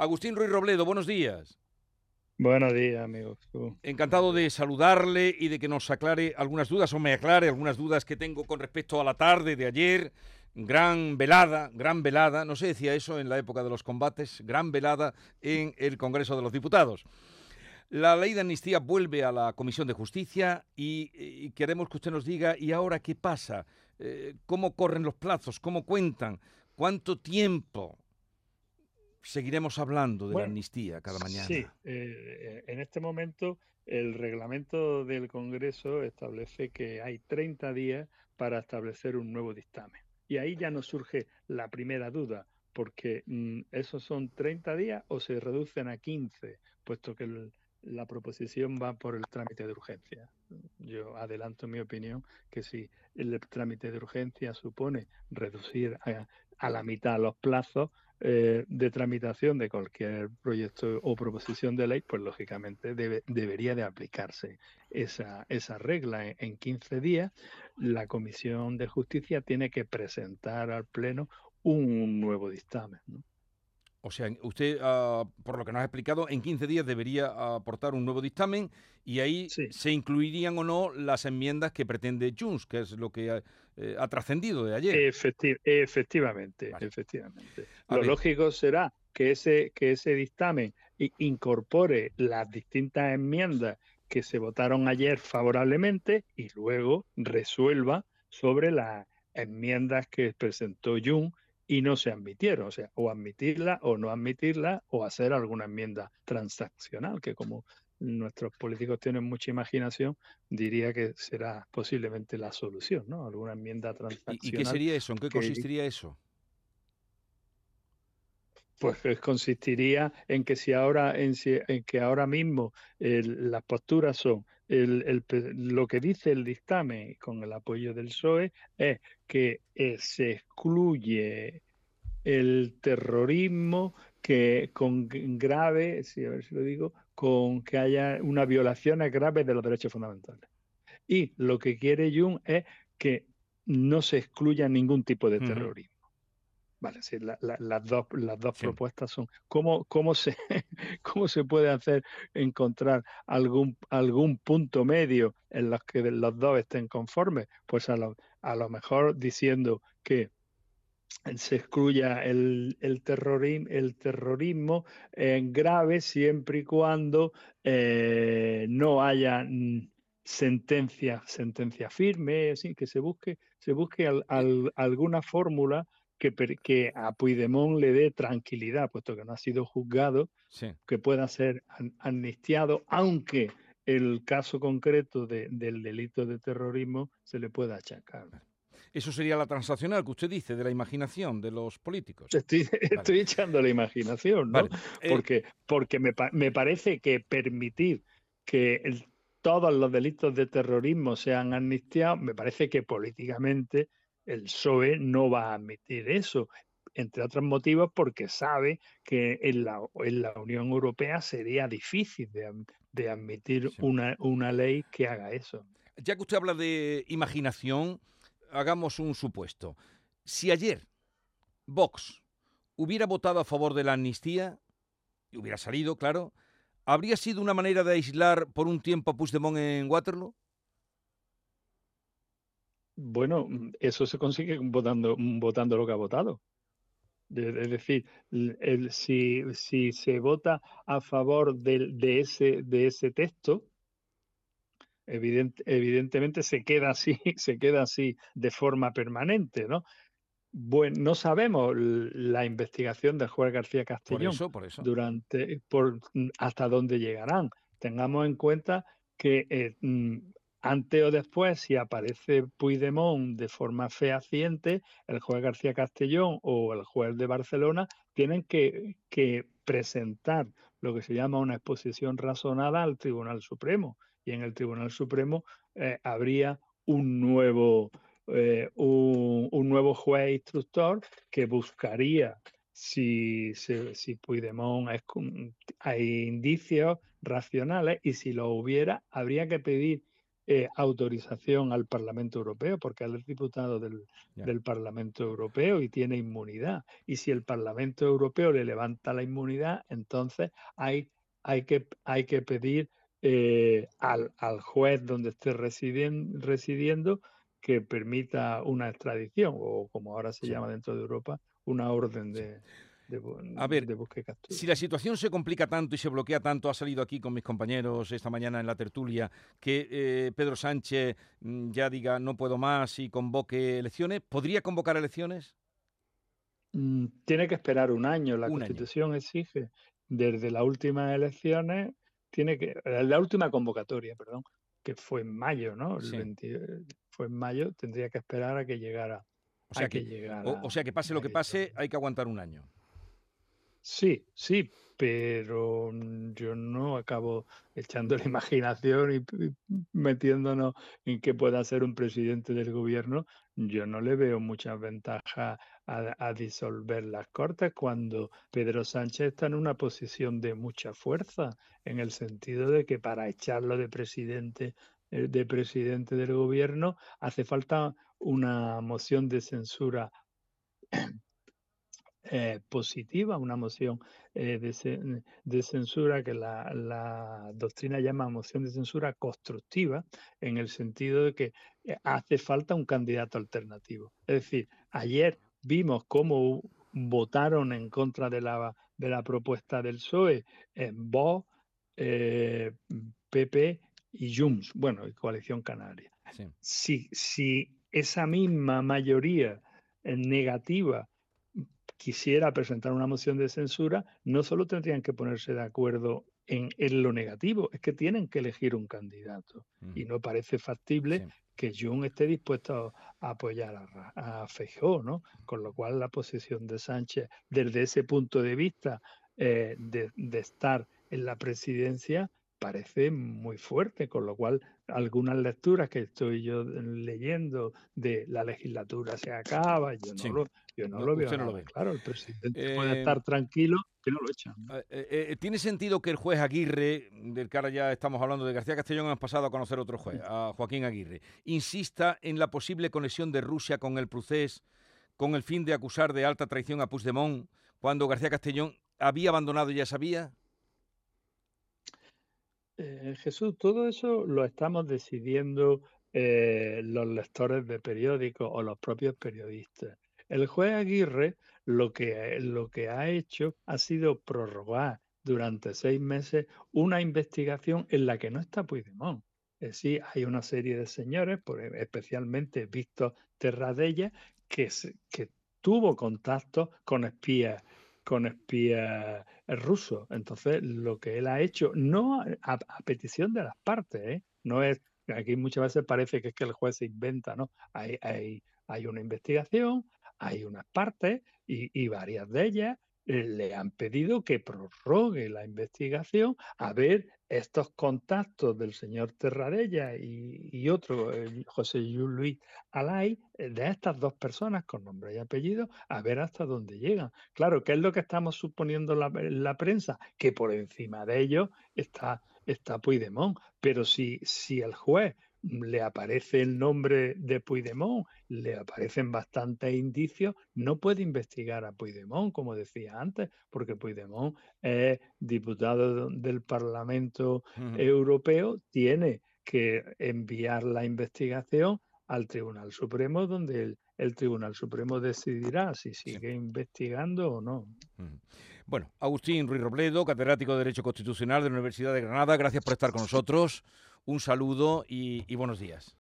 Agustín Ruiz Robledo, buenos días. Buenos días, amigos. Encantado de saludarle y de que nos aclare algunas dudas o me aclare algunas dudas que tengo con respecto a la tarde de ayer. Gran velada, gran velada, no se decía eso en la época de los combates, gran velada en el Congreso de los Diputados. La ley de amnistía vuelve a la Comisión de Justicia y, queremos que usted nos diga, ¿y ahora qué pasa? Eh, ¿Cómo corren los plazos? ¿Cómo cuentan? ¿Cuánto tiempo seguiremos hablando de la amnistía cada mañana? Sí, eh, en este momento el reglamento del Congreso establece que hay 30 días para establecer un nuevo dictamen. Y ahí ya nos surge la primera duda, porque mm, esos son 30 días o se reducen a 15, puesto que el, la proposición va por el trámite de urgencia. Yo adelanto mi opinión que si el trámite de urgencia supone reducir a, la mitad los plazos eh, de tramitación de cualquier proyecto o proposición de ley, pues lógicamente debería de aplicarse esa, esa regla. En, en 15 días, la Comisión de Justicia tiene que presentar al Pleno un nuevo dictamen. O sea, usted, ah, por lo que nos ha explicado, en 15 días debería aportar un nuevo dictamen y ahí se incluirían o no las enmiendas que pretende Junts, que es lo que ha, eh, trascendido de ayer. efectivamente, efectivamente. lo lógico será que ese, que ese dictamen incorpore las distintas enmiendas que se votaron ayer favorablemente y luego resuelva sobre las enmiendas que presentó Jun y no se admitieron, o sea, o admitirla o no admitirla o hacer alguna enmienda transaccional, que como nuestros políticos tienen mucha imaginación, diría que será posiblemente la solución, ¿no? Alguna enmienda transaccional. ¿Y qué sería eso? ¿En qué consistiría eso? Pues consistiría en que si ahora, en, que ahora mismo las posturas son el, lo que dice el dictamen con el apoyo del PSOE es que eh, se excluye el terrorismo que con grave, si a ver si lo digo, con que haya una violación grave de los derechos fundamentales. Y lo que quiere Jung es que no se excluya ningún tipo de terrorismo. Vale, sí, las dos, las dos propuestas son cómo, cómo, se, cómo se puede hacer encontrar algún, algún punto medio en los que los dos estén conformes. Pues a lo, a lo mejor diciendo que se excluya el, el, terrorismo, el terrorismo en grave siempre y cuando eh, no haya sentencia, sentencia firme, así, que se busque, se busque alguna fórmula que, a Puigdemont le dé tranquilidad, puesto que no ha sido juzgado, que pueda ser amnistiado, aunque el caso concreto del delito de terrorismo se le pueda achacar. Eso sería la transaccional que usted dice, de la imaginación de los políticos. Estoy, echando la imaginación, ¿no? Eh, porque, porque me, me, parece que permitir que todos los delitos de terrorismo sean amnistiados, me parece que políticamente el PSOE no va a admitir eso, entre otros motivos porque sabe que en la, en la Unión Europea sería difícil de, admitir una, una ley que haga eso. Ya que usted habla de imaginación, hagamos un supuesto. Si ayer Vox hubiera votado a favor de la amnistía, y hubiera salido, claro, ¿habría sido una manera de aislar por un tiempo a Puigdemont en Waterloo? Bueno, mm, eso se consigue votando, mm, votando lo que ha votado. Es decir, el, si, si, se vota a favor de, de, ese, de ese texto, evidentemente se queda así, se queda así de forma permanente, ¿no? Bueno, no sabemos la investigación del juez García Castellón durante por mm, hasta dónde llegarán. Tengamos en cuenta que eh, antes o después, si aparece Puigdemont de forma fehaciente, el juez García Castellón o el juez de Barcelona tienen que, presentar lo que se llama una exposición razonada al Tribunal Supremo. Y en el Tribunal Supremo eh, habría un nuevo, eh, un, nuevo juez instructor que buscaría si, si, si Puigdemont es, hay indicios racionales y si lo hubiera, habría que pedir eh, autorización al Parlamento Europeo, porque él es diputado del, del, Parlamento Europeo y tiene inmunidad. Y si el Parlamento Europeo le levanta la inmunidad, entonces hay, hay, que, hay que pedir eh, al, al, juez donde esté residiendo que permita una extradición, o como ahora se llama dentro de Europa, una orden de, a ver, si la situación se complica tanto y se bloquea tanto, ha salido aquí con mis compañeros esta mañana en la tertulia, que eh, Pedro Sánchez mm, ya diga no puedo más y convoque elecciones, ¿podría convocar elecciones? Mm, tiene que esperar un año. La Constitución exige desde las últimas elecciones, tiene que la última convocatoria, perdón, que fue en mayo, ¿no? fue en mayo, tendría que esperar a que llegara. O sea que, o sea que pase lo que pase, hay que aguantar un año. Sí, sí, pero yo no acabo echando la imaginación y, metiéndonos en que pueda ser un presidente del gobierno. Yo no le veo muchas ventajas a, disolver las Cortes cuando Pedro Sánchez está en una posición de mucha fuerza, en el sentido de que para echarlo de presidente eh, de presidente del gobierno hace falta una moción de censura eh, positiva, una moción eh, de, censura que la, doctrina llama moción de censura constructiva, en el sentido de que eh, hace falta un candidato alternativo. Es decir, ayer vimos cómo votaron en contra de la, de la propuesta del PSOE en Vox, PP y Junts, bueno, y Coalición Canaria. Si, si esa misma mayoría negativa quisiera presentar una moción de censura, no solo tendrían que ponerse de acuerdo en, lo negativo, es que tienen que elegir un candidato. Y no parece factible que Jun esté dispuesto a apoyar a, a ¿no? Con lo cual la posición de Sánchez, desde ese punto de vista eh, de, de estar en la presidencia, parece muy fuerte, con lo cual algunas lecturas que estoy yo leyendo de la legislatura se acaba, yo no lo, yo no, lo veo. No Claro, el presidente puede estar eh, tranquilo que no lo echan. Eh, eh, ¿Tiene sentido que el juez Aguirre, del que ahora ya estamos hablando de García Castellón, hemos pasado a conocer otro juez, a Joaquín Aguirre, insista en la posible conexión de Rusia con el procés con el fin de acusar de alta traición a Puigdemont cuando García Castellón había abandonado y ya sabía? Eh, Jesús, todo eso lo estamos decidiendo eh, los lectores de periódicos o los propios periodistas. El juez Aguirre lo que, lo que ha hecho ha sido prorrogar durante seis meses una investigación en la que no está Puigdemont. Es decir, hay una serie de señores, especialmente Víctor Terradella, que, que tuvo contacto con espías con espías rusos. Entonces, lo que él ha hecho, no a, petición de las partes, ¿eh? no es, aquí muchas veces parece que es que el juez se inventa, ¿no? Hay, hay, hay una investigación, hay unas partes y, y varias de ellas eh, le han pedido que prorrogue la investigación a ver estos contactos del señor Terradella y, otro, José Luis Alay, eh, de estas dos personas con nombre y apellido, a ver hasta dónde llegan. Claro, ¿qué es lo que estamos suponiendo la, la prensa? Que por encima de ellos está, está Puigdemont. Pero si, si el juez le aparece el nombre de Puigdemont, le aparecen bastantes indicios, no puede investigar a Puigdemont, como decía antes, porque Puigdemont es diputado del Parlamento Europeo, tiene que enviar la investigación al Tribunal Supremo, donde el, Tribunal Supremo decidirá si sigue investigando o no. Bueno, Agustín Ruiz Robledo, catedrático de Derecho Constitucional de la Universidad de Granada, gracias por estar con nosotros. Un saludo y buenos días.